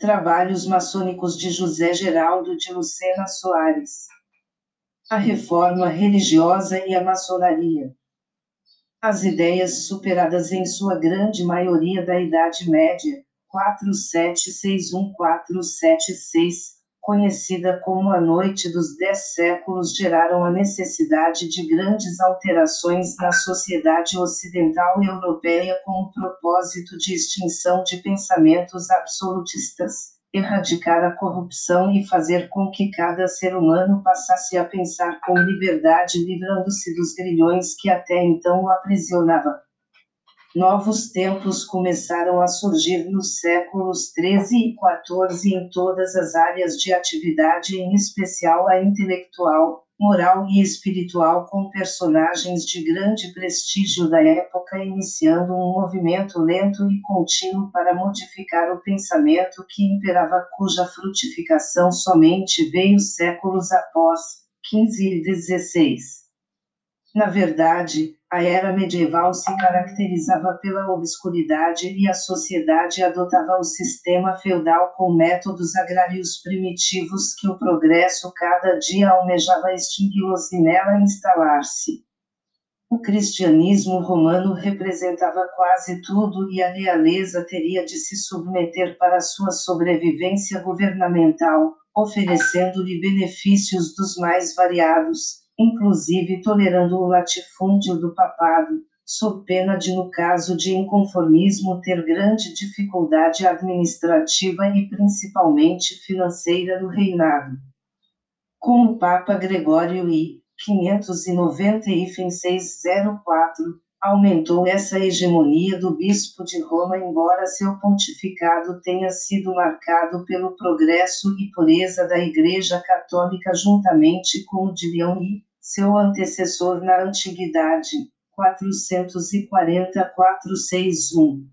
Trabalhos maçônicos de José Geraldo de Lucena Soares. A reforma religiosa e a maçonaria. As ideias superadas em sua grande maioria da Idade Média, 4761476, conhecida como a Noite dos Dez Séculos, geraram a necessidade de grandes alterações na sociedade ocidental e europeia com o propósito de extinção de pensamentos absolutistas, erradicar a corrupção e fazer com que cada ser humano passasse a pensar com liberdade, livrando-se dos grilhões que até então o aprisionavam. Novos tempos começaram a surgir nos séculos XIII e XIV em todas as áreas de atividade, em especial a intelectual, moral e espiritual, com personagens de grande prestígio da época, iniciando um movimento lento e contínuo para modificar o pensamento que imperava, cuja frutificação somente veio séculos após, XV e XVI. Na verdade, a era medieval se caracterizava pela obscuridade e a sociedade adotava o sistema feudal com métodos agrários primitivos que o progresso cada dia almejava extingui-los e nela instalar-se. O cristianismo romano representava quase tudo e a realeza teria de se submeter para sua sobrevivência governamental, oferecendo-lhe benefícios dos mais variados, inclusive tolerando o latifúndio do papado, sob pena de, no caso de inconformismo, ter grande dificuldade administrativa e principalmente financeira no reinado. Com o Papa Gregório I, 590 e 604, aumentou essa hegemonia do bispo de Roma, embora seu pontificado tenha sido marcado pelo progresso e pureza da Igreja Católica juntamente com o de Leão I, seu antecessor na antiguidade, 440-461.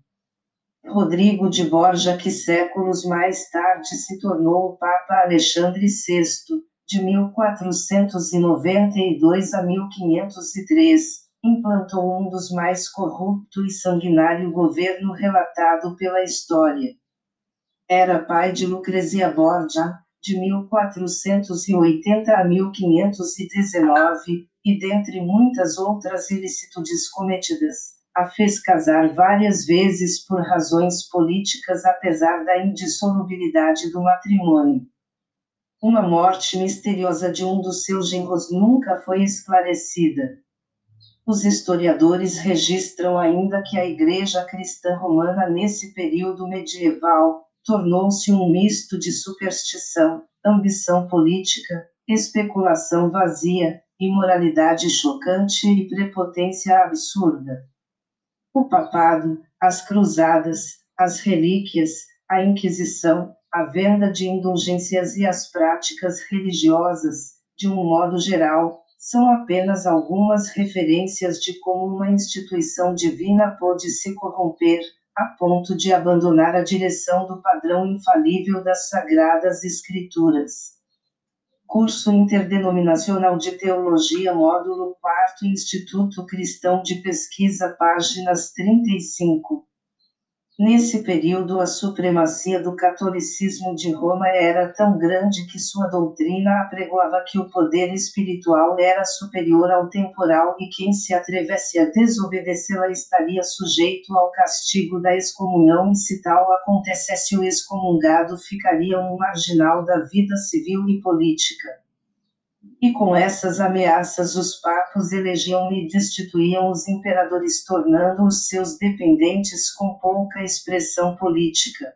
Rodrigo de Borja, que séculos mais tarde se tornou o Papa Alexandre VI, de 1492 a 1503, implantou um dos mais corrupto e sanguinário governo relatado pela história. Era pai de Lucrezia Borgia, de 1480 a 1519, e dentre muitas outras ilicitudes cometidas, a fez casar várias vezes por razões políticas apesar da indissolubilidade do matrimônio. Uma morte misteriosa de um dos seus genros nunca foi esclarecida. Os historiadores registram ainda que a Igreja Cristã Romana nesse período medieval tornou-se um misto de superstição, ambição política, especulação vazia, imoralidade chocante e prepotência absurda. O papado, as cruzadas, as relíquias, a Inquisição, a venda de indulgências e as práticas religiosas, de um modo geral, são apenas algumas referências de como uma instituição divina pôde se corromper, a ponto de abandonar a direção do padrão infalível das Sagradas Escrituras. Curso Interdenominacional de Teologia, Módulo 4, Instituto Cristão de Pesquisa, páginas 35. Nesse período, a supremacia do catolicismo de Roma era tão grande que sua doutrina apregoava que o poder espiritual era superior ao temporal e quem se atrevesse a desobedecê-la estaria sujeito ao castigo da excomunhão, e se tal acontecesse, o excomungado ficaria um marginal da vida civil e política. E com essas ameaças os papos elegiam e destituíam os imperadores, tornando-os seus dependentes com pouca expressão política.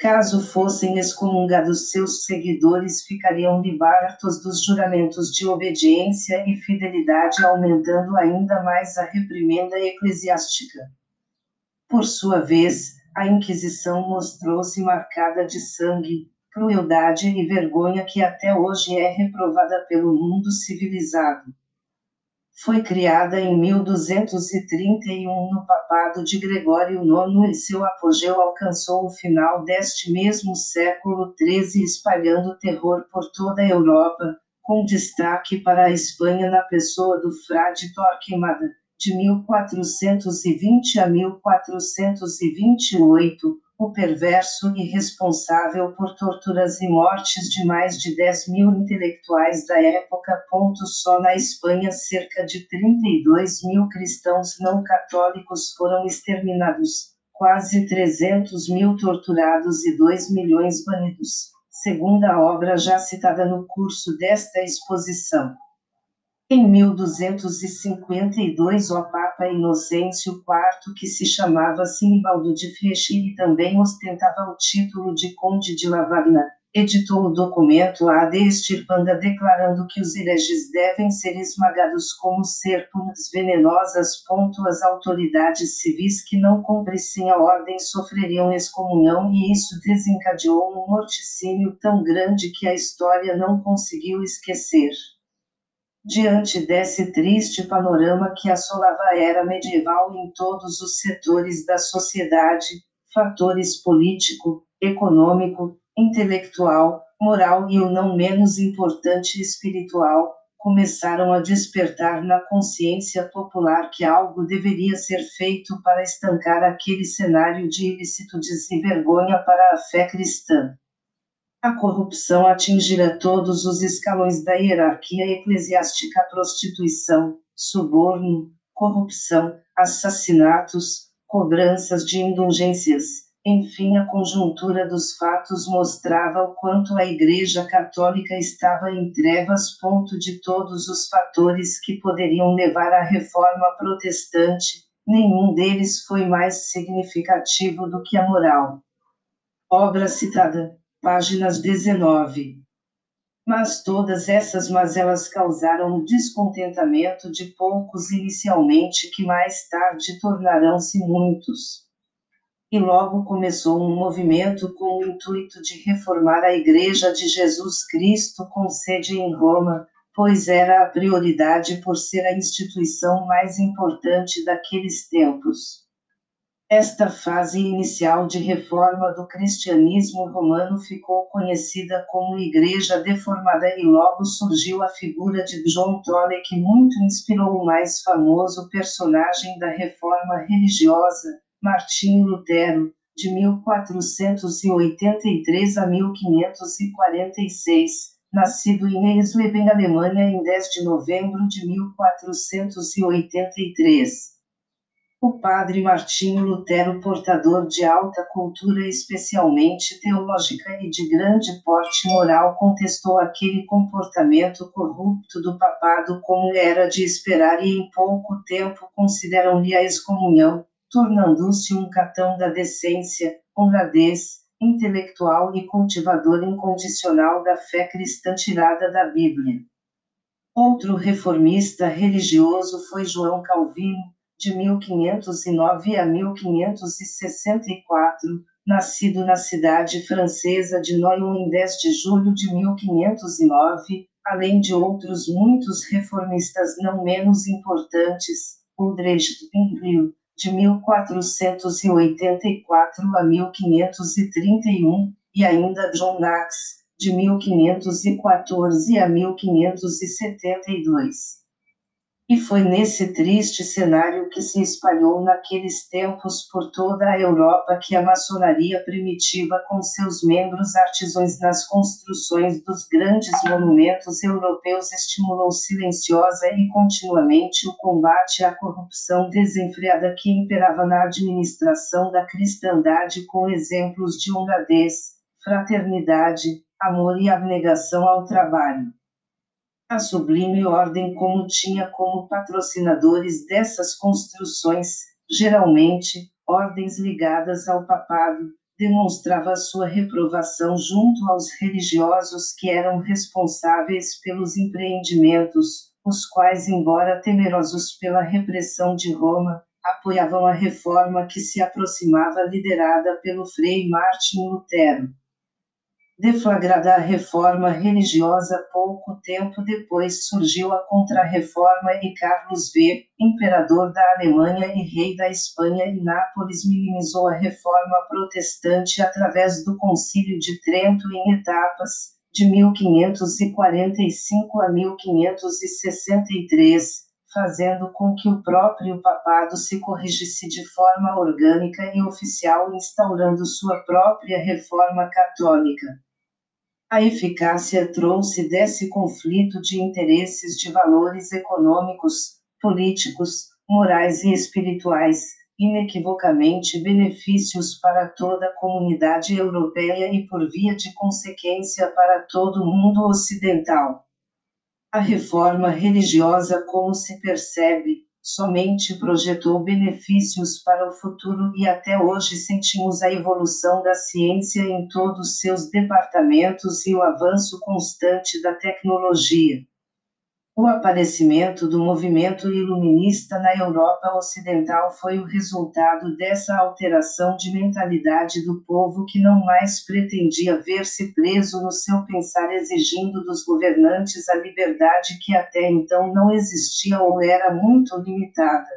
Caso fossem excomungados seus seguidores, ficariam libertos dos juramentos de obediência e fidelidade, aumentando ainda mais a reprimenda eclesiástica. Por sua vez, a Inquisição mostrou-se marcada de sangue, crueldade e vergonha que até hoje é reprovada pelo mundo civilizado. Foi criada em 1231 no papado de Gregório IX e seu apogeu alcançou o final deste mesmo século XIII, espalhando terror por toda a Europa, com destaque para a Espanha na pessoa do frade Torquemada, de 1420 a 1428, o perverso e responsável por torturas e mortes de mais de 10 mil intelectuais da época. Só na Espanha, cerca de 32 mil cristãos não católicos foram exterminados, quase 300 mil torturados e 2 milhões banidos, segundo a obra já citada no curso desta exposição. Em 1252, o Papa Inocêncio IV, que se chamava Sinibaldo de Fechi e também ostentava o título de Conde de Lavarna, editou o documento Ad Estirpanda declarando que os hereges devem ser esmagados como serpentes venenosas. As autoridades civis que não cumprissem a ordem sofreriam excomunhão e isso desencadeou um morticínio tão grande que a história não conseguiu esquecer. Diante desse triste panorama que assolava a era medieval em todos os setores da sociedade, fatores político, econômico, intelectual, moral e o não menos importante espiritual, começaram a despertar na consciência popular que algo deveria ser feito para estancar aquele cenário de ilicitudes e vergonha para a fé cristã. A corrupção atingirá todos os escalões da hierarquia eclesiástica: prostituição, suborno, corrupção, assassinatos, cobranças de indulgências. Enfim, a conjuntura dos fatos mostrava o quanto a Igreja Católica estava em trevas. Ponto de todos os fatores que poderiam levar à reforma protestante, nenhum deles foi mais significativo do que a moral. Obra citada páginas 19. Mas todas essas mazelas causaram o descontentamento de poucos inicialmente, que mais tarde tornarão-se muitos. E logo começou um movimento com o intuito de reformar a Igreja de Jesus Cristo com sede em Roma, pois era a prioridade por ser a instituição mais importante daqueles tempos. Esta fase inicial de reforma do cristianismo romano ficou conhecida como Igreja Deformada e logo surgiu a figura de John Tolle que muito inspirou o mais famoso personagem da reforma religiosa, Martinho Lutero, de 1483 a 1546, nascido em Eisleben, Alemanha, em 10 de novembro de 1483 o padre Martinho Lutero, portador de alta cultura, especialmente teológica e de grande porte moral, contestou aquele comportamento corrupto do papado como era de esperar e em pouco tempo consideram-lhe a excomunhão, tornando-se um catão da decência, honradez, intelectual e cultivador incondicional da fé cristã tirada da Bíblia. Outro reformista religioso foi João Calvino, de 1509 a 1564, nascido na cidade francesa de Noyon em 10 de julho de 1509, além de outros muitos reformistas não menos importantes, Udrecht Pingril, de 1484 a 1531, e ainda John Knox, de 1514 a 1572. E foi nesse triste cenário que se espalhou naqueles tempos por toda a Europa que a maçonaria primitiva, com seus membros artesãos nas construções dos grandes monumentos europeus, estimulou silenciosa e continuamente o combate à corrupção desenfreada que imperava na administração da cristandade, com exemplos de honradez, fraternidade, amor e abnegação ao trabalho. A Sublime Ordem, como tinha como patrocinadores dessas construções, geralmente, ordens ligadas ao papado, demonstrava sua reprovação junto aos religiosos que eram responsáveis pelos empreendimentos, os quais, embora temerosos pela repressão de Roma, apoiavam a reforma que se aproximava liderada pelo frei Martin Lutero deflagrada a reforma religiosa pouco tempo depois surgiu a Contra-Reforma e Carlos V, imperador da Alemanha e rei da Espanha e Nápoles minimizou a reforma protestante através do Concílio de Trento em etapas, de 1545 a 1563, fazendo com que o próprio papado se corrigisse de forma orgânica e oficial, instaurando sua própria reforma católica. A eficácia trouxe desse conflito de interesses de valores econômicos, políticos, morais e espirituais, inequivocamente benefícios para toda a comunidade europeia e, por via de consequência, para todo o mundo ocidental. A reforma religiosa, como se percebe, somente projetou benefícios para o futuro e até hoje sentimos a evolução da ciência em todos seus departamentos e o avanço constante da tecnologia. O aparecimento do movimento iluminista na Europa Ocidental foi o resultado dessa alteração de mentalidade do povo que não mais pretendia ver-se preso no seu pensar, exigindo dos governantes a liberdade que até então não existia ou era muito limitada.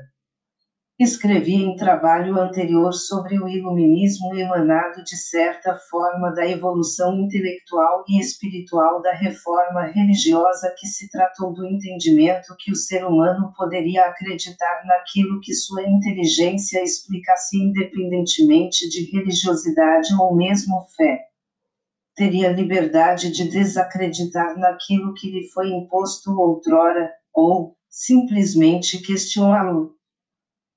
Escrevi em trabalho anterior sobre o iluminismo emanado de certa forma da evolução intelectual e espiritual da reforma religiosa que se tratou do entendimento que o ser humano poderia acreditar naquilo que sua inteligência explicasse independentemente de religiosidade ou mesmo fé. Teria liberdade de desacreditar naquilo que lhe foi imposto outrora, ou, simplesmente questioná-lo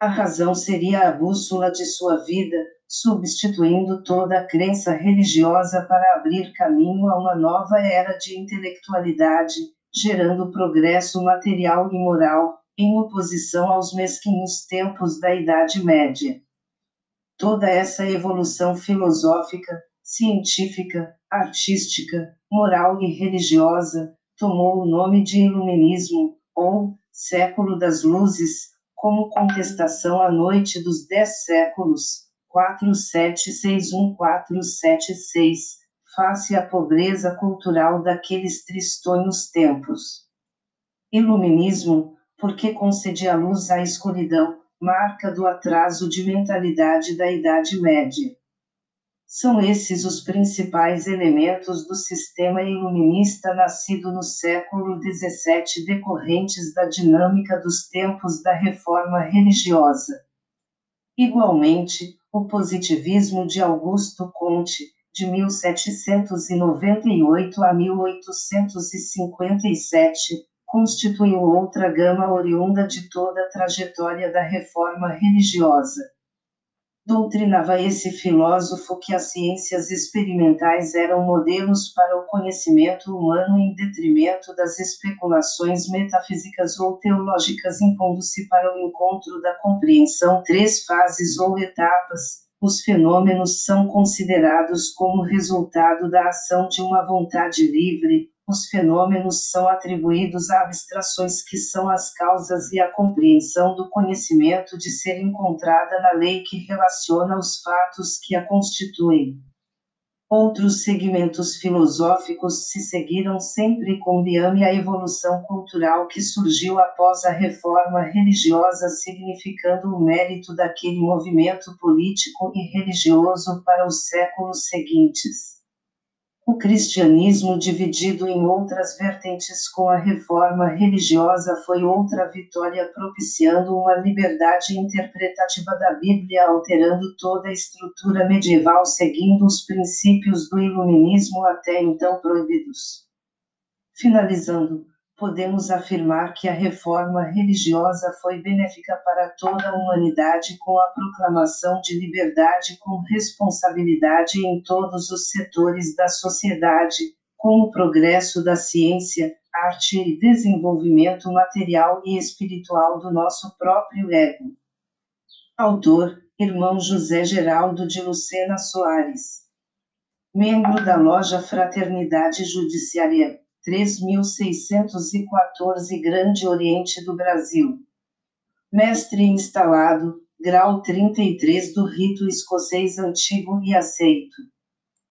a razão seria a bússola de sua vida, substituindo toda a crença religiosa para abrir caminho a uma nova era de intelectualidade, gerando progresso material e moral, em oposição aos mesquinhos tempos da Idade Média. Toda essa evolução filosófica, científica, artística, moral e religiosa tomou o nome de Iluminismo, ou século das luzes, como contestação à noite dos dez séculos, 4761476, face à pobreza cultural daqueles tristonhos tempos. Iluminismo, porque concedia luz à escuridão, marca do atraso de mentalidade da Idade Média. São esses os principais elementos do sistema iluminista nascido no século XVII decorrentes da dinâmica dos tempos da reforma religiosa. Igualmente, o positivismo de Augusto Comte, de 1798 a 1857, constituiu outra gama oriunda de toda a trajetória da reforma religiosa. Doutrinava esse filósofo que as ciências experimentais eram modelos para o conhecimento humano em detrimento das especulações metafísicas ou teológicas, impondo-se para o encontro da compreensão três fases ou etapas. Os fenômenos são considerados como resultado da ação de uma vontade livre, os fenômenos são atribuídos a abstrações que são as causas e a compreensão do conhecimento de ser encontrada na lei que relaciona os fatos que a constituem. Outros segmentos filosóficos se seguiram sempre com Biame a evolução cultural que surgiu após a reforma religiosa, significando o mérito daquele movimento político e religioso para os séculos seguintes. O cristianismo, dividido em outras vertentes com a reforma religiosa, foi outra vitória, propiciando uma liberdade interpretativa da Bíblia, alterando toda a estrutura medieval, seguindo os princípios do iluminismo até então proibidos. Finalizando, podemos afirmar que a reforma religiosa foi benéfica para toda a humanidade com a proclamação de liberdade com responsabilidade em todos os setores da sociedade, com o progresso da ciência, arte e desenvolvimento material e espiritual do nosso próprio ego. Autor: Irmão José Geraldo de Lucena Soares. Membro da loja Fraternidade Judiciária 3614 Grande Oriente do Brasil. Mestre instalado, grau 33 do rito escocês antigo e aceito.